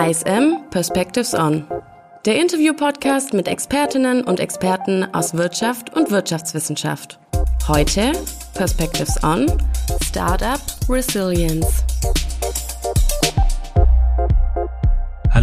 ISM Perspectives On. Der Interview-Podcast mit Expertinnen und Experten aus Wirtschaft und Wirtschaftswissenschaft. Heute Perspectives On Startup Resilience.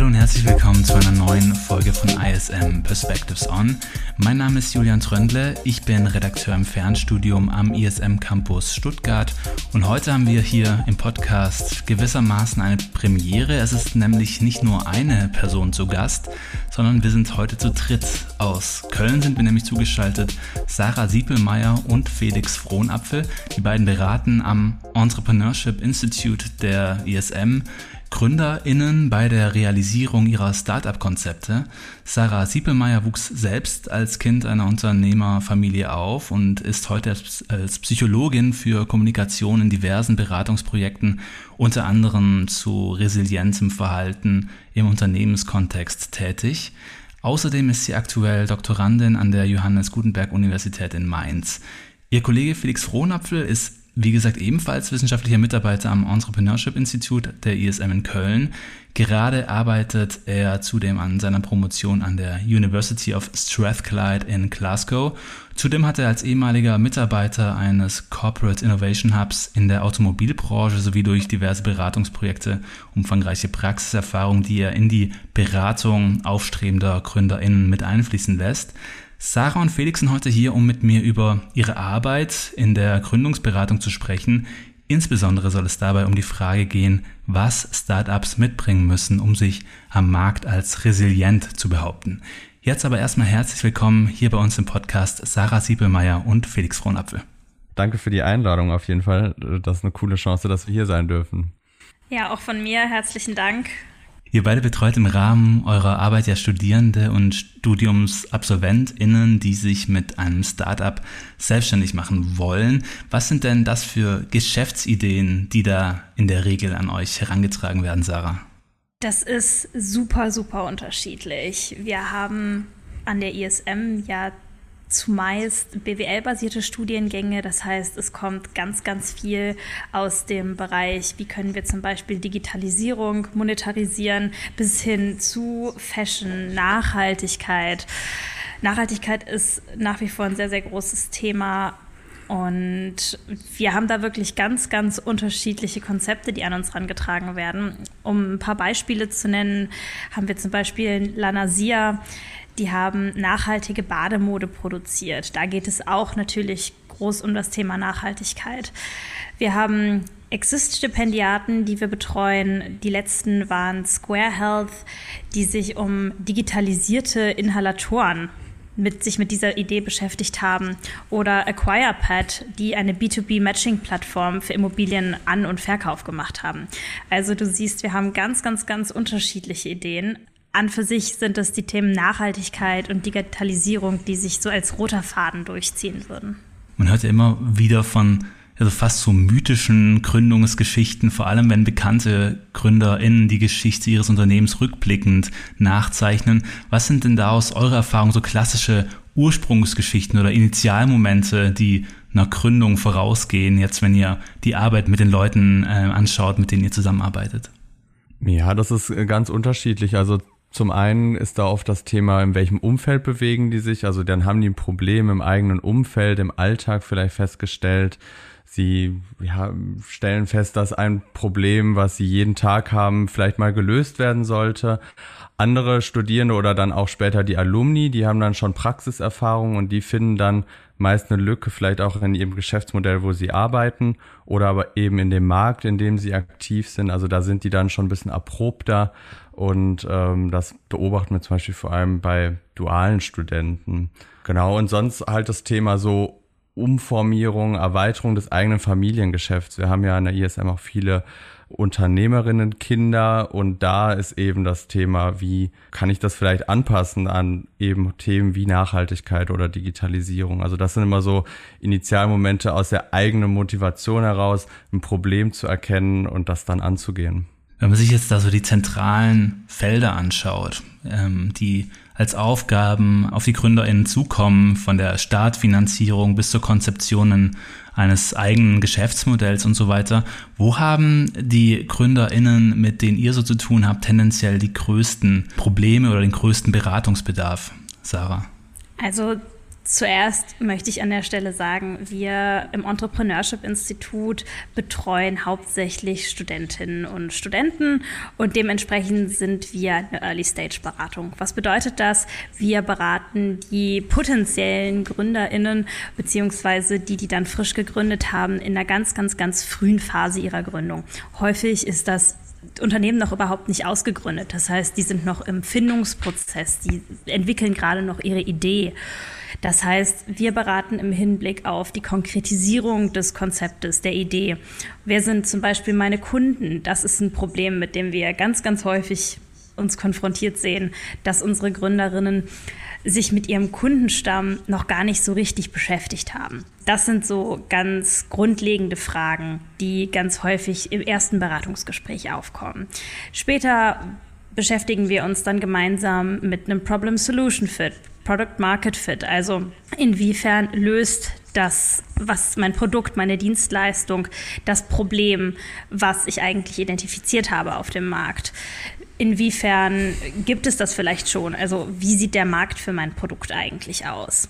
Und herzlich willkommen zu einer neuen Folge von ISM Perspectives On. Mein Name ist Julian Tröndle, ich bin Redakteur im Fernstudium am ISM Campus Stuttgart und heute haben wir hier im Podcast gewissermaßen eine Premiere. Es ist nämlich nicht nur eine Person zu Gast, sondern wir sind heute zu dritt. Aus Köln sind wir nämlich zugeschaltet Sarah Siepelmeier und Felix Frohnapfel. Die beiden beraten am Entrepreneurship Institute der ISM GründerInnen bei der Realisierung ihrer Start-up-Konzepte. Sarah Siepelmeier wuchs selbst als Kind einer Unternehmerfamilie auf und ist heute als Psychologin für Kommunikation in diversen Beratungsprojekten, unter anderem zu resilientem Verhalten im Unternehmenskontext tätig. Außerdem ist sie aktuell Doktorandin an der Johannes Gutenberg Universität in Mainz. Ihr Kollege Felix Frohnapfel ist wie gesagt, ebenfalls wissenschaftlicher Mitarbeiter am Entrepreneurship Institute der ISM in Köln. Gerade arbeitet er zudem an seiner Promotion an der University of Strathclyde in Glasgow. Zudem hat er als ehemaliger Mitarbeiter eines Corporate Innovation Hubs in der Automobilbranche sowie durch diverse Beratungsprojekte umfangreiche Praxiserfahrung, die er in die Beratung aufstrebender GründerInnen mit einfließen lässt. Sarah und Felix sind heute hier, um mit mir über ihre Arbeit in der Gründungsberatung zu sprechen. Insbesondere soll es dabei um die Frage gehen, was Startups mitbringen müssen, um sich am Markt als resilient zu behaupten. Jetzt aber erstmal herzlich willkommen hier bei uns im Podcast Sarah Siebelmeier und Felix Frohnapfel. Danke für die Einladung auf jeden Fall. Das ist eine coole Chance, dass wir hier sein dürfen. Ja, auch von mir herzlichen Dank. Ihr beide betreut im Rahmen eurer Arbeit ja Studierende und StudiumsabsolventInnen, die sich mit einem Startup selbstständig machen wollen. Was sind denn das für Geschäftsideen, die da in der Regel an euch herangetragen werden, Sarah? Das ist super, super unterschiedlich. Wir haben an der ISM ja zumeist BWL-basierte Studiengänge. Das heißt, es kommt ganz, ganz viel aus dem Bereich, wie können wir zum Beispiel Digitalisierung monetarisieren, bis hin zu Fashion, Nachhaltigkeit. Nachhaltigkeit ist nach wie vor ein sehr, sehr großes Thema. Und wir haben da wirklich ganz, ganz unterschiedliche Konzepte, die an uns herangetragen werden. Um ein paar Beispiele zu nennen, haben wir zum Beispiel Lana Sia, die haben nachhaltige Bademode produziert. Da geht es auch natürlich groß um das Thema Nachhaltigkeit. Wir haben Exist-Stipendiaten, die wir betreuen. Die letzten waren Square Health, die sich um digitalisierte Inhalatoren mit sich mit dieser Idee beschäftigt haben oder AcquirePad, die eine B2B-Matching-Plattform für Immobilien An- und Verkauf gemacht haben. Also du siehst, wir haben ganz, ganz, ganz unterschiedliche Ideen, an für sich sind es die Themen Nachhaltigkeit und Digitalisierung, die sich so als roter Faden durchziehen würden. Man hört ja immer wieder von also fast so mythischen Gründungsgeschichten, vor allem wenn bekannte GründerInnen die Geschichte ihres Unternehmens rückblickend nachzeichnen. Was sind denn da aus eurer Erfahrung so klassische Ursprungsgeschichten oder Initialmomente, die einer Gründung vorausgehen, jetzt wenn ihr die Arbeit mit den Leuten äh, anschaut, mit denen ihr zusammenarbeitet? Ja, das ist äh, ganz unterschiedlich. Also zum einen ist da oft das Thema, in welchem Umfeld bewegen die sich. Also dann haben die ein Problem im eigenen Umfeld, im Alltag vielleicht festgestellt. Sie ja, stellen fest, dass ein Problem, was sie jeden Tag haben, vielleicht mal gelöst werden sollte. Andere Studierende oder dann auch später die Alumni, die haben dann schon Praxiserfahrung und die finden dann meist eine Lücke, vielleicht auch in ihrem Geschäftsmodell, wo sie arbeiten oder aber eben in dem Markt, in dem sie aktiv sind. Also da sind die dann schon ein bisschen erprobter und ähm, das beobachten wir zum Beispiel vor allem bei dualen Studenten. Genau, und sonst halt das Thema so Umformierung, Erweiterung des eigenen Familiengeschäfts. Wir haben ja an der ISM auch viele Unternehmerinnen, Kinder und da ist eben das Thema, wie kann ich das vielleicht anpassen an eben Themen wie Nachhaltigkeit oder Digitalisierung. Also das sind immer so Initialmomente aus der eigenen Motivation heraus, ein Problem zu erkennen und das dann anzugehen. Wenn man sich jetzt da so die zentralen Felder anschaut, ähm, die als Aufgaben auf die GründerInnen zukommen, von der Startfinanzierung bis zur Konzeptionen eines eigenen Geschäftsmodells und so weiter. Wo haben die GründerInnen, mit denen ihr so zu tun habt, tendenziell die größten Probleme oder den größten Beratungsbedarf, Sarah? Also Zuerst möchte ich an der Stelle sagen, wir im Entrepreneurship Institut betreuen hauptsächlich Studentinnen und Studenten und dementsprechend sind wir eine Early Stage Beratung. Was bedeutet das? Wir beraten die potenziellen Gründerinnen beziehungsweise die, die dann frisch gegründet haben, in einer ganz, ganz, ganz frühen Phase ihrer Gründung. Häufig ist das Unternehmen noch überhaupt nicht ausgegründet. Das heißt, die sind noch im Findungsprozess, die entwickeln gerade noch ihre Idee. Das heißt, wir beraten im Hinblick auf die Konkretisierung des Konzeptes, der Idee. Wer sind zum Beispiel meine Kunden? Das ist ein Problem, mit dem wir ganz, ganz häufig uns konfrontiert sehen, dass unsere Gründerinnen sich mit ihrem Kundenstamm noch gar nicht so richtig beschäftigt haben. Das sind so ganz grundlegende Fragen, die ganz häufig im ersten Beratungsgespräch aufkommen. Später beschäftigen wir uns dann gemeinsam mit einem Problem-Solution-Fit, Product-Market-Fit. Also inwiefern löst das, was mein Produkt, meine Dienstleistung, das Problem, was ich eigentlich identifiziert habe auf dem Markt. Inwiefern gibt es das vielleicht schon? Also wie sieht der Markt für mein Produkt eigentlich aus?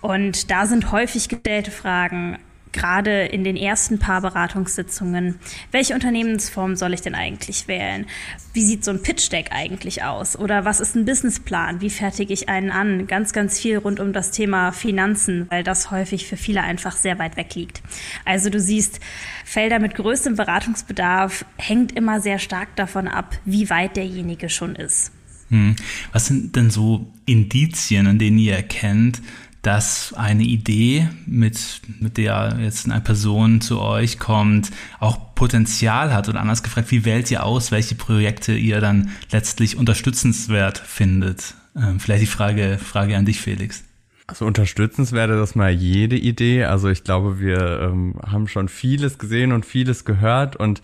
Und da sind häufig gestellte Fragen, gerade in den ersten paar Beratungssitzungen, welche Unternehmensform soll ich denn eigentlich wählen? Wie sieht so ein Pitch-Deck eigentlich aus? Oder was ist ein Businessplan? Wie fertige ich einen an? Ganz, ganz viel rund um das Thema Finanzen, weil das häufig für viele einfach sehr weit weg liegt. Also du siehst, Felder mit größtem Beratungsbedarf hängt immer sehr stark davon ab, wie weit derjenige schon ist. Hm. Was sind denn so Indizien, an denen ihr erkennt, dass eine Idee, mit, mit der jetzt eine Person zu euch kommt, auch Potenzial hat oder anders gefragt, wie wählt ihr aus, welche Projekte ihr dann letztlich unterstützenswert findet? Ähm, vielleicht die Frage, Frage an dich, Felix. Also unterstützenswert ist mal jede Idee. Also ich glaube, wir ähm, haben schon vieles gesehen und vieles gehört und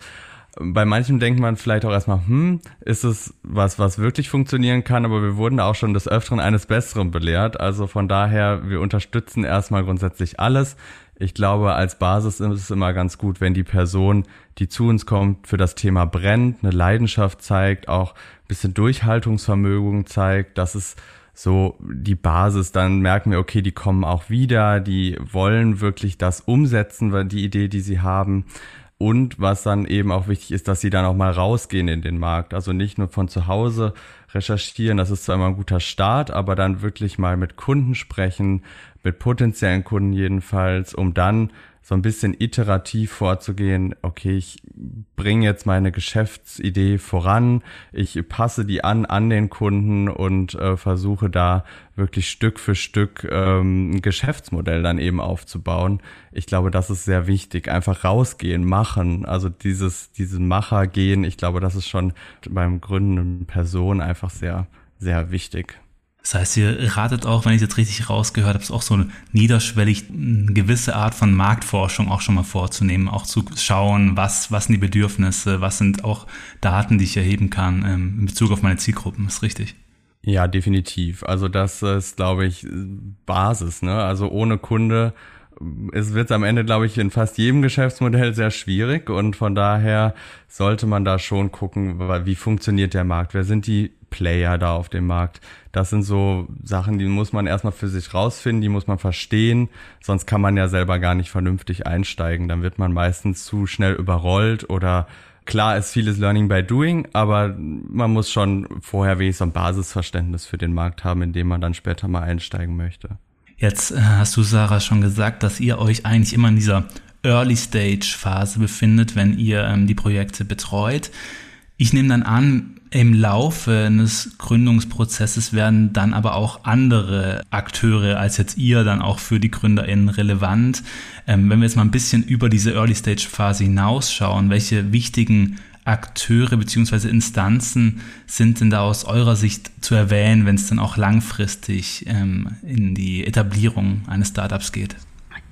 bei manchen denkt man vielleicht auch erstmal, hm, ist es was, was wirklich funktionieren kann, aber wir wurden auch schon des Öfteren eines Besseren belehrt. Also von daher, wir unterstützen erstmal grundsätzlich alles. Ich glaube, als Basis ist es immer ganz gut, wenn die Person, die zu uns kommt, für das Thema brennt, eine Leidenschaft zeigt, auch ein bisschen Durchhaltungsvermögen zeigt. Das ist so die Basis. Dann merken wir, okay, die kommen auch wieder, die wollen wirklich das umsetzen, weil die Idee, die sie haben. Und was dann eben auch wichtig ist, dass sie dann auch mal rausgehen in den Markt. Also nicht nur von zu Hause recherchieren, das ist zwar immer ein guter Start, aber dann wirklich mal mit Kunden sprechen, mit potenziellen Kunden jedenfalls, um dann so ein bisschen iterativ vorzugehen, okay, ich bringe jetzt meine Geschäftsidee voran, ich passe die an an den Kunden und äh, versuche da wirklich Stück für Stück ähm, ein Geschäftsmodell dann eben aufzubauen. Ich glaube, das ist sehr wichtig. Einfach rausgehen, machen. Also dieses, dieses Macher gehen, ich glaube, das ist schon beim gründenden Person einfach sehr, sehr wichtig. Das heißt, ihr ratet auch, wenn ich jetzt richtig rausgehört habe, auch so niederschwellig eine gewisse Art von Marktforschung auch schon mal vorzunehmen, auch zu schauen, was, was sind die Bedürfnisse, was sind auch Daten, die ich erheben kann ähm, in Bezug auf meine Zielgruppen. Ist richtig? Ja, definitiv. Also das ist, glaube ich, Basis. Ne? Also ohne Kunde es wird am Ende, glaube ich, in fast jedem Geschäftsmodell sehr schwierig und von daher sollte man da schon gucken, wie funktioniert der Markt, wer sind die Player da auf dem Markt. Das sind so Sachen, die muss man erstmal für sich rausfinden, die muss man verstehen, sonst kann man ja selber gar nicht vernünftig einsteigen. Dann wird man meistens zu schnell überrollt oder klar ist vieles Learning by Doing, aber man muss schon vorher wenigstens ein Basisverständnis für den Markt haben, in dem man dann später mal einsteigen möchte. Jetzt äh, hast du, Sarah, schon gesagt, dass ihr euch eigentlich immer in dieser Early Stage Phase befindet, wenn ihr ähm, die Projekte betreut. Ich nehme dann an, im Laufe eines Gründungsprozesses werden dann aber auch andere Akteure als jetzt ihr dann auch für die GründerInnen relevant. Ähm, wenn wir jetzt mal ein bisschen über diese Early Stage Phase hinausschauen, welche wichtigen Akteure beziehungsweise Instanzen sind denn da aus eurer Sicht zu erwähnen, wenn es dann auch langfristig ähm, in die Etablierung eines Startups geht?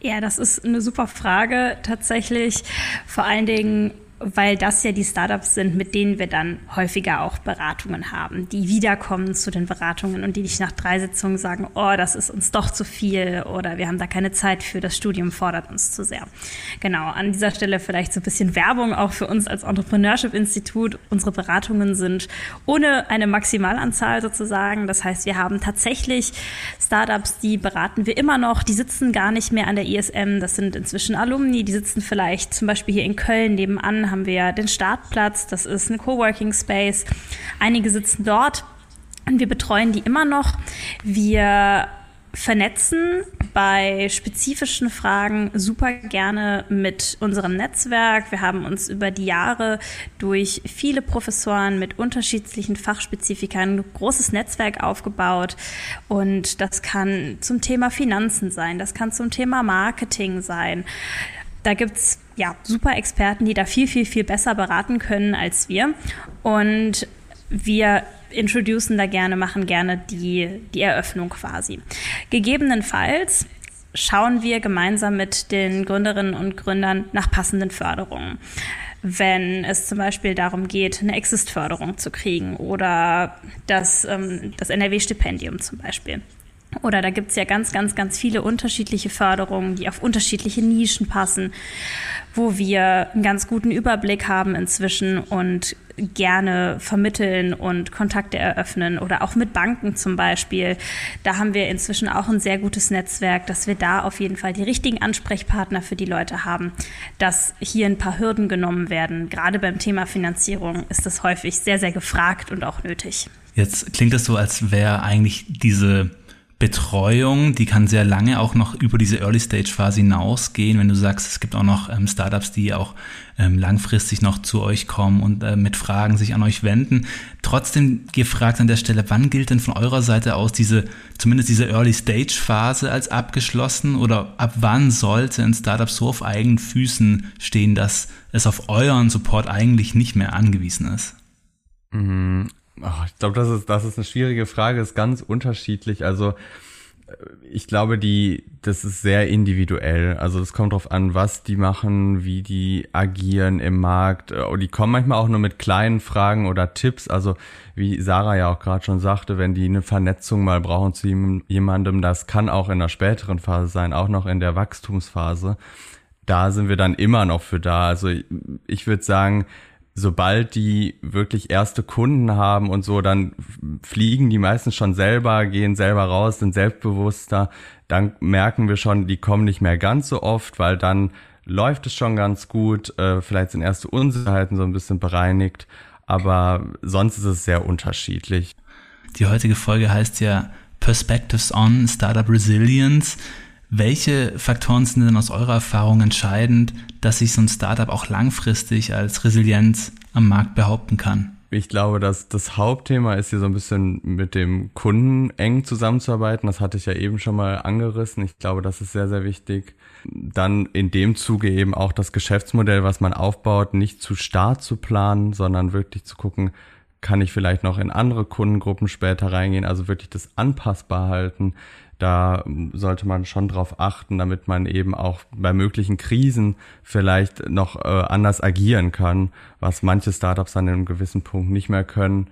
Ja, das ist eine super Frage tatsächlich. Vor allen Dingen weil das ja die Startups sind, mit denen wir dann häufiger auch Beratungen haben, die wiederkommen zu den Beratungen und die nicht nach drei Sitzungen sagen, oh, das ist uns doch zu viel oder wir haben da keine Zeit für, das Studium fordert uns zu sehr. Genau, an dieser Stelle vielleicht so ein bisschen Werbung auch für uns als Entrepreneurship-Institut. Unsere Beratungen sind ohne eine Maximalanzahl sozusagen. Das heißt, wir haben tatsächlich Startups, die beraten wir immer noch, die sitzen gar nicht mehr an der ISM, das sind inzwischen Alumni, die sitzen vielleicht zum Beispiel hier in Köln nebenan haben wir den Startplatz, das ist ein Coworking Space. Einige sitzen dort und wir betreuen die immer noch. Wir vernetzen bei spezifischen Fragen super gerne mit unserem Netzwerk. Wir haben uns über die Jahre durch viele Professoren mit unterschiedlichen Fachspezifikern ein großes Netzwerk aufgebaut. Und das kann zum Thema Finanzen sein, das kann zum Thema Marketing sein. Da gibt's ja super Experten, die da viel, viel, viel besser beraten können als wir. Und wir introducen da gerne, machen gerne die, die Eröffnung quasi. Gegebenenfalls schauen wir gemeinsam mit den Gründerinnen und Gründern nach passenden Förderungen. Wenn es zum Beispiel darum geht, eine Exist-Förderung zu kriegen oder das, ähm, das NRW-Stipendium zum Beispiel. Oder da gibt's ja ganz, ganz, ganz viele unterschiedliche Förderungen, die auf unterschiedliche Nischen passen, wo wir einen ganz guten Überblick haben inzwischen und gerne vermitteln und Kontakte eröffnen oder auch mit Banken zum Beispiel. Da haben wir inzwischen auch ein sehr gutes Netzwerk, dass wir da auf jeden Fall die richtigen Ansprechpartner für die Leute haben, dass hier ein paar Hürden genommen werden. Gerade beim Thema Finanzierung ist das häufig sehr, sehr gefragt und auch nötig. Jetzt klingt es so, als wäre eigentlich diese Betreuung, die kann sehr lange auch noch über diese Early-Stage-Phase hinausgehen, wenn du sagst, es gibt auch noch ähm, Startups, die auch ähm, langfristig noch zu euch kommen und äh, mit Fragen sich an euch wenden. Trotzdem gefragt an der Stelle, wann gilt denn von eurer Seite aus diese, zumindest diese Early-Stage-Phase als abgeschlossen oder ab wann sollte ein Startup so auf eigenen Füßen stehen, dass es auf euren Support eigentlich nicht mehr angewiesen ist? Oh, ich glaube, das ist, das ist eine schwierige Frage, ist ganz unterschiedlich. Also äh, ich glaube, die, das ist sehr individuell. Also es kommt drauf an, was die machen, wie die agieren im Markt. Und äh, die kommen manchmal auch nur mit kleinen Fragen oder Tipps. Also wie Sarah ja auch gerade schon sagte, wenn die eine Vernetzung mal brauchen zu jemandem, das kann auch in der späteren Phase sein, auch noch in der Wachstumsphase. Da sind wir dann immer noch für da. Also ich würde sagen, sobald die wirklich erste Kunden haben und so, dann fliegen die meistens schon selber, gehen selber raus, sind selbstbewusster. Dann merken wir schon, die kommen nicht mehr ganz so oft, weil dann läuft es schon ganz gut. Äh, vielleicht sind erste Unsicherheiten so ein bisschen bereinigt, aber sonst ist es sehr unterschiedlich. Die heutige Folge heißt ja Perspectives on Startup Resilience. Welche Faktoren sind denn aus eurer Erfahrung entscheidend, dass sich so ein Startup auch langfristig als Resilienz am Markt behaupten kann? Ich glaube, dass das Hauptthema ist hier so ein bisschen mit dem Kunden eng zusammenzuarbeiten. Das hatte ich ja eben schon mal angerissen. Ich glaube, das ist sehr, sehr wichtig. Dann in dem Zuge eben auch das Geschäftsmodell, was man aufbaut, nicht zu starr zu planen, sondern wirklich zu gucken, kann ich vielleicht noch in andere Kundengruppen später reingehen, also wirklich das anpassbar halten da sollte man schon drauf achten, damit man eben auch bei möglichen Krisen vielleicht noch äh, anders agieren kann, was manche Startups an einem gewissen Punkt nicht mehr können.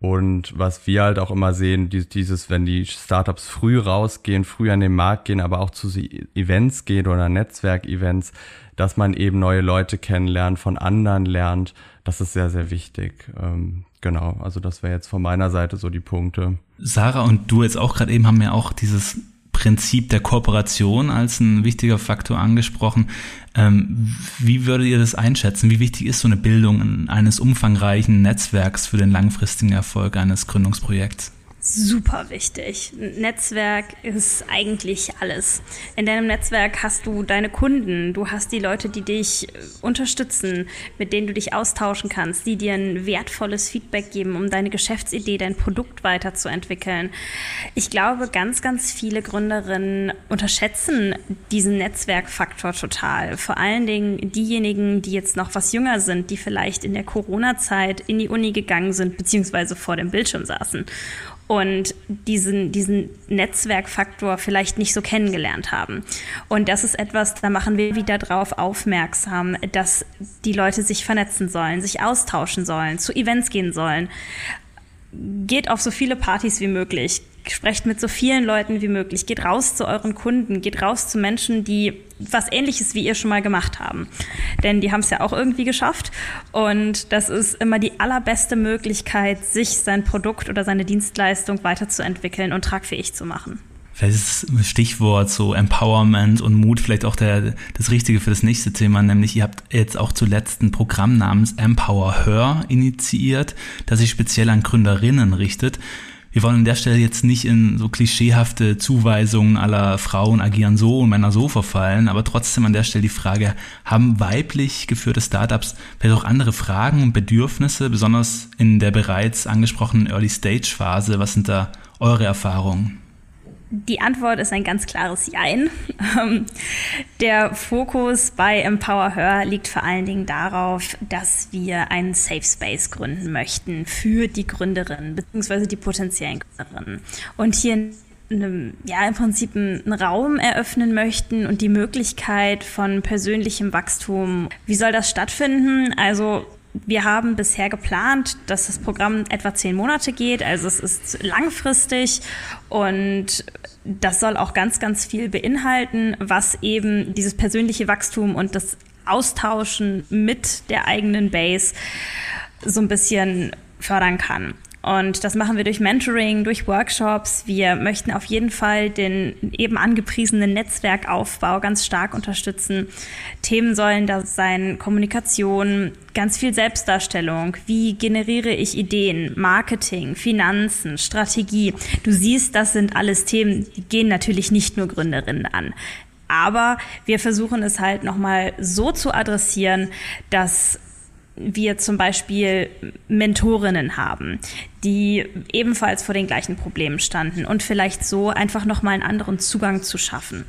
Und was wir halt auch immer sehen, dieses, wenn die Startups früh rausgehen, früh an den Markt gehen, aber auch zu Events gehen oder Netzwerkevents, dass man eben neue Leute kennenlernt, von anderen lernt, das ist sehr, sehr wichtig. Ähm, genau, also das wäre jetzt von meiner Seite so die Punkte. Sarah und du jetzt auch gerade eben haben ja auch dieses Prinzip der Kooperation als ein wichtiger Faktor angesprochen. Ähm, wie würdet ihr das einschätzen? Wie wichtig ist so eine Bildung eines umfangreichen Netzwerks für den langfristigen Erfolg eines Gründungsprojekts? Super wichtig. Netzwerk ist eigentlich alles. In deinem Netzwerk hast du deine Kunden, du hast die Leute, die dich äh, unterstützen, mit denen du dich austauschen kannst, die dir ein wertvolles Feedback geben, um deine Geschäftsidee, dein Produkt weiterzuentwickeln. Ich glaube, ganz, ganz viele Gründerinnen unterschätzen diesen Netzwerkfaktor total. Vor allen Dingen diejenigen, die jetzt noch was jünger sind, die vielleicht in der Corona-Zeit in die Uni gegangen sind, beziehungsweise vor dem Bildschirm saßen und diesen, diesen Netzwerkfaktor vielleicht nicht so kennengelernt haben. Und das ist etwas, da machen wir wieder drauf aufmerksam, dass die Leute sich vernetzen sollen, sich austauschen sollen, zu Events gehen sollen. Geht auf so viele Partys wie möglich, sprecht mit so vielen Leuten wie möglich, geht raus zu euren Kunden, geht raus zu Menschen, die was ähnliches wie ihr schon mal gemacht haben. Denn die haben es ja auch irgendwie geschafft. Und das ist immer die allerbeste Möglichkeit, sich sein Produkt oder seine Dienstleistung weiterzuentwickeln und tragfähig zu machen. Vielleicht ist das Stichwort so Empowerment und Mut vielleicht auch der, das Richtige für das nächste Thema, nämlich ihr habt jetzt auch zuletzt ein Programm namens Empower Her initiiert, das sich speziell an Gründerinnen richtet. Wir wollen an der Stelle jetzt nicht in so klischeehafte Zuweisungen aller Frauen agieren so und Männer so verfallen, aber trotzdem an der Stelle die Frage, haben weiblich geführte Startups vielleicht auch andere Fragen und Bedürfnisse, besonders in der bereits angesprochenen Early-Stage-Phase? Was sind da eure Erfahrungen? Die Antwort ist ein ganz klares Jein. Ähm, der Fokus bei Empower Her liegt vor allen Dingen darauf, dass wir einen Safe Space gründen möchten für die Gründerinnen bzw. die potenziellen Gründerinnen. Und hier ja, im Prinzip einen Raum eröffnen möchten und die Möglichkeit von persönlichem Wachstum. Wie soll das stattfinden? Also wir haben bisher geplant, dass das Programm etwa zehn Monate geht. Also es ist langfristig und das soll auch ganz, ganz viel beinhalten, was eben dieses persönliche Wachstum und das Austauschen mit der eigenen Base so ein bisschen fördern kann. Und das machen wir durch Mentoring, durch Workshops. Wir möchten auf jeden Fall den eben angepriesenen Netzwerkaufbau ganz stark unterstützen. Themen sollen da sein Kommunikation, ganz viel Selbstdarstellung. Wie generiere ich Ideen, Marketing, Finanzen, Strategie? Du siehst, das sind alles Themen, die gehen natürlich nicht nur Gründerinnen an. Aber wir versuchen es halt nochmal so zu adressieren, dass wir zum Beispiel Mentorinnen haben, die ebenfalls vor den gleichen Problemen standen und vielleicht so einfach nochmal einen anderen Zugang zu schaffen.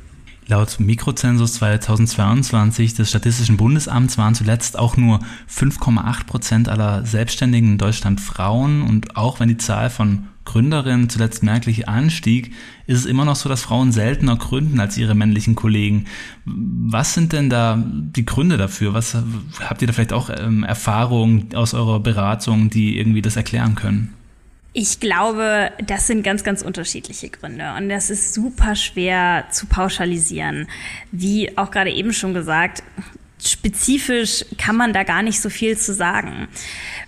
Laut Mikrozensus 2022 des Statistischen Bundesamts waren zuletzt auch nur 5,8 Prozent aller Selbstständigen in Deutschland Frauen und auch wenn die Zahl von Gründerin zuletzt merklich anstieg, ist es immer noch so, dass Frauen seltener gründen als ihre männlichen Kollegen. Was sind denn da die Gründe dafür? Was habt ihr da vielleicht auch ähm, Erfahrungen aus eurer Beratung, die irgendwie das erklären können? Ich glaube, das sind ganz, ganz unterschiedliche Gründe und das ist super schwer zu pauschalisieren. Wie auch gerade eben schon gesagt, spezifisch kann man da gar nicht so viel zu sagen.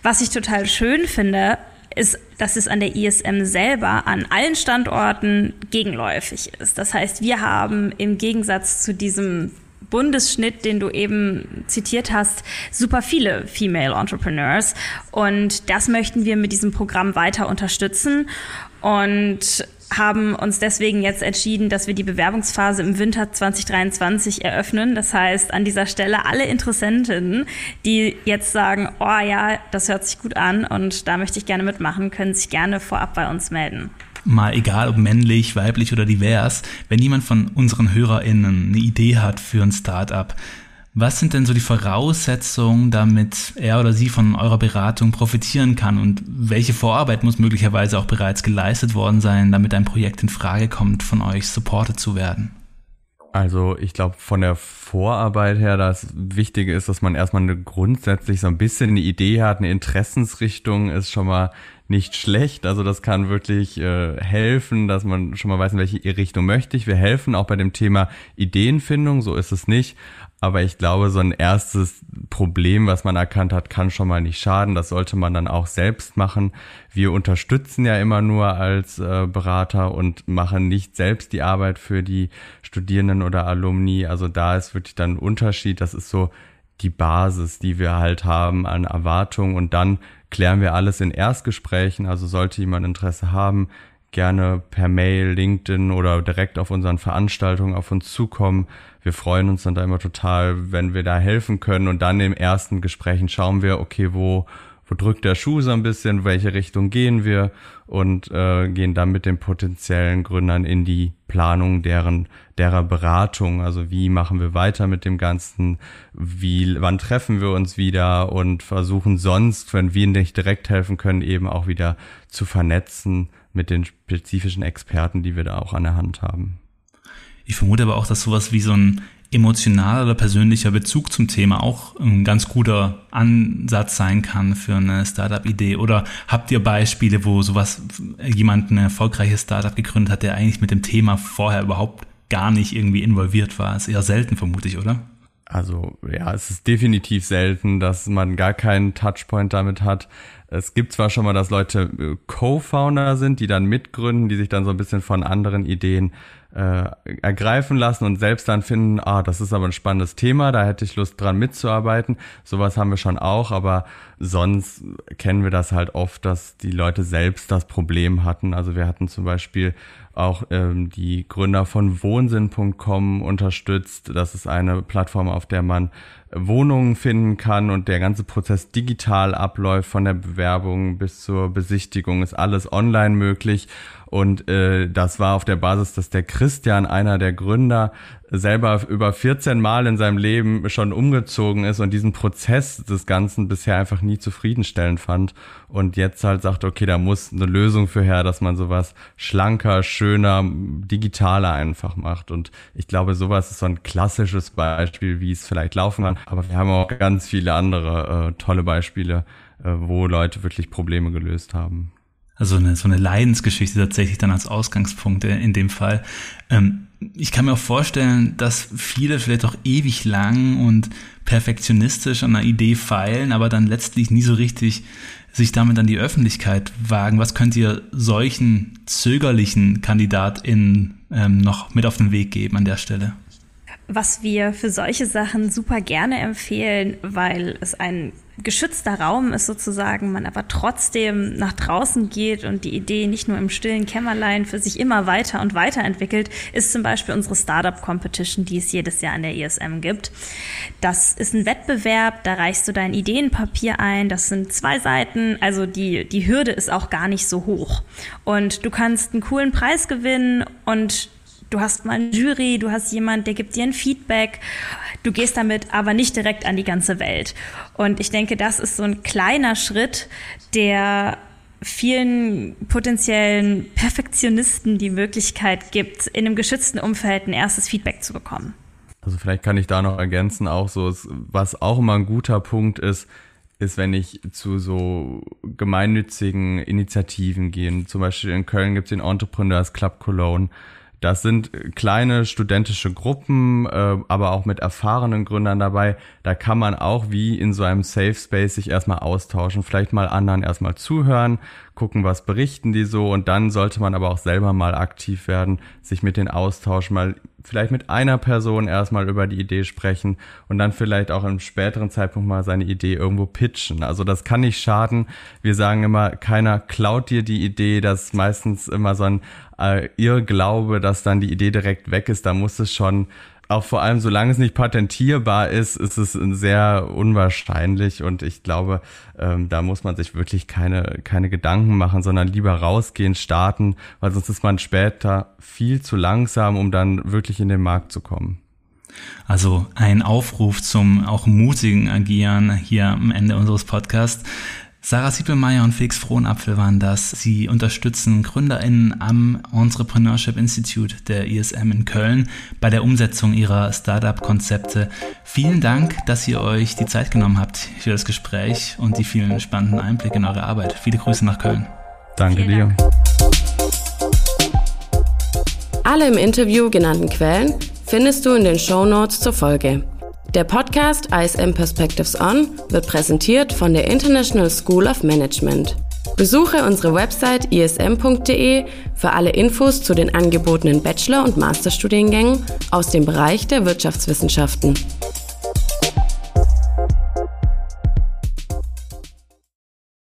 Was ich total schön finde, ist, dass es an der ISM selber an allen Standorten gegenläufig ist. Das heißt, wir haben im Gegensatz zu diesem Bundesschnitt, den du eben zitiert hast, super viele Female Entrepreneurs. Und das möchten wir mit diesem Programm weiter unterstützen. Und haben uns deswegen jetzt entschieden, dass wir die Bewerbungsphase im Winter 2023 eröffnen. Das heißt, an dieser Stelle alle Interessenten, die jetzt sagen, oh ja, das hört sich gut an und da möchte ich gerne mitmachen, können sich gerne vorab bei uns melden. Mal egal ob männlich, weiblich oder divers, wenn jemand von unseren HörerInnen eine Idee hat für ein Startup, was sind denn so die Voraussetzungen, damit er oder sie von eurer Beratung profitieren kann und welche Vorarbeit muss möglicherweise auch bereits geleistet worden sein, damit ein Projekt in Frage kommt, von euch supported zu werden? Also ich glaube, von der Vorarbeit her, das Wichtige ist, dass man erstmal eine grundsätzlich so ein bisschen eine Idee hat, eine Interessensrichtung ist schon mal nicht schlecht. Also das kann wirklich äh, helfen, dass man schon mal weiß, in welche Richtung möchte ich. Wir helfen auch bei dem Thema Ideenfindung, so ist es nicht. Aber ich glaube, so ein erstes Problem, was man erkannt hat, kann schon mal nicht schaden. Das sollte man dann auch selbst machen. Wir unterstützen ja immer nur als äh, Berater und machen nicht selbst die Arbeit für die Studierenden oder Alumni. Also da ist wirklich dann ein Unterschied. Das ist so die Basis, die wir halt haben an Erwartungen. Und dann klären wir alles in Erstgesprächen. Also sollte jemand Interesse haben, gerne per Mail, LinkedIn oder direkt auf unseren Veranstaltungen auf uns zukommen. Wir freuen uns dann da immer total, wenn wir da helfen können. Und dann im ersten Gesprächen schauen wir, okay, wo, wo drückt der Schuh so ein bisschen, welche Richtung gehen wir und äh, gehen dann mit den potenziellen Gründern in die Planung deren derer Beratung. Also wie machen wir weiter mit dem Ganzen? Wie, wann treffen wir uns wieder und versuchen sonst, wenn wir nicht direkt helfen können, eben auch wieder zu vernetzen mit den spezifischen Experten, die wir da auch an der Hand haben. Ich vermute aber auch, dass sowas wie so ein emotionaler oder persönlicher Bezug zum Thema auch ein ganz guter Ansatz sein kann für eine Startup-Idee? Oder habt ihr Beispiele, wo sowas jemand ein erfolgreiches Startup gegründet hat, der eigentlich mit dem Thema vorher überhaupt gar nicht irgendwie involviert war? ist eher selten, vermute ich, oder? Also ja, es ist definitiv selten, dass man gar keinen Touchpoint damit hat. Es gibt zwar schon mal, dass Leute äh, Co-Founder sind, die dann mitgründen, die sich dann so ein bisschen von anderen Ideen äh, ergreifen lassen und selbst dann finden, ah, das ist aber ein spannendes Thema, da hätte ich Lust dran mitzuarbeiten. Sowas haben wir schon auch, aber sonst kennen wir das halt oft, dass die Leute selbst das Problem hatten. Also wir hatten zum Beispiel auch ähm, die Gründer von Wohnsinn.com unterstützt. Das ist eine Plattform, auf der man Wohnungen finden kann und der ganze Prozess digital abläuft, von der Bewerbung bis zur Besichtigung ist alles online möglich. Und äh, das war auf der Basis, dass der Christian, einer der Gründer, selber über 14 Mal in seinem Leben schon umgezogen ist und diesen Prozess des Ganzen bisher einfach nie zufriedenstellend fand. Und jetzt halt sagt, okay, da muss eine Lösung für her, dass man sowas schlanker, schöner, digitaler einfach macht. Und ich glaube, sowas ist so ein klassisches Beispiel, wie es vielleicht laufen kann. Aber wir haben auch ganz viele andere äh, tolle Beispiele, äh, wo Leute wirklich Probleme gelöst haben. Also eine, so eine Leidensgeschichte tatsächlich dann als Ausgangspunkt in dem Fall. Ähm, ich kann mir auch vorstellen, dass viele vielleicht auch ewig lang und perfektionistisch an einer Idee feilen, aber dann letztlich nie so richtig sich damit an die Öffentlichkeit wagen. Was könnt ihr solchen zögerlichen KandidatInnen ähm, noch mit auf den Weg geben an der Stelle? Was wir für solche Sachen super gerne empfehlen, weil es ein geschützter Raum ist sozusagen, man aber trotzdem nach draußen geht und die Idee nicht nur im stillen Kämmerlein für sich immer weiter und weiter entwickelt, ist zum Beispiel unsere Startup Competition, die es jedes Jahr an der ISM gibt. Das ist ein Wettbewerb, da reichst du dein Ideenpapier ein, das sind zwei Seiten, also die, die Hürde ist auch gar nicht so hoch. Und du kannst einen coolen Preis gewinnen und du hast mal eine Jury, du hast jemand, der gibt dir ein Feedback. Du gehst damit aber nicht direkt an die ganze Welt. Und ich denke, das ist so ein kleiner Schritt, der vielen potenziellen Perfektionisten die Möglichkeit gibt, in einem geschützten Umfeld ein erstes Feedback zu bekommen. Also vielleicht kann ich da noch ergänzen, auch so, was auch immer ein guter Punkt ist, ist, wenn ich zu so gemeinnützigen Initiativen gehe. Zum Beispiel in Köln gibt es den Entrepreneurs Club Cologne. Das sind kleine studentische Gruppen, äh, aber auch mit erfahrenen Gründern dabei. Da kann man auch wie in so einem Safe Space sich erstmal austauschen, vielleicht mal anderen erstmal zuhören, gucken, was berichten die so und dann sollte man aber auch selber mal aktiv werden, sich mit den austauschen, mal vielleicht mit einer Person erstmal über die Idee sprechen und dann vielleicht auch im späteren Zeitpunkt mal seine Idee irgendwo pitchen. Also das kann nicht schaden. Wir sagen immer, keiner klaut dir die Idee. Das ist meistens immer so ein äh, Irrglaube, dass dann die Idee direkt weg ist. Da muss es schon auch vor allem, solange es nicht patentierbar ist, ist es sehr unwahrscheinlich und ich glaube, ähm, da muss man sich wirklich keine, keine Gedanken machen, sondern lieber rausgehen, starten, weil sonst ist man später viel zu langsam, um dann wirklich in den Markt zu kommen. Also ein Aufruf zum auch mutigen Agieren hier am Ende unseres Podcasts. Sarah Siepelmeier und Felix Frohnapfel waren das. Sie unterstützen GründerInnen am Entrepreneurship Institute der ISM in Köln bei der Umsetzung ihrer Startup-Konzepte. Vielen Dank, dass ihr euch die Zeit genommen habt für das Gespräch und die vielen spannenden Einblicke in eure Arbeit. Viele Grüße nach Köln. Danke dir. Alle im Interview genannten Quellen findest du in den Show Notes zur Folge. Der Podcast ISM Perspectives On wird präsentiert von der International School of Management. Besuche unsere Website ism.de für alle Infos zu den angebotenen Bachelor- und Masterstudiengängen aus dem Bereich der Wirtschaftswissenschaften.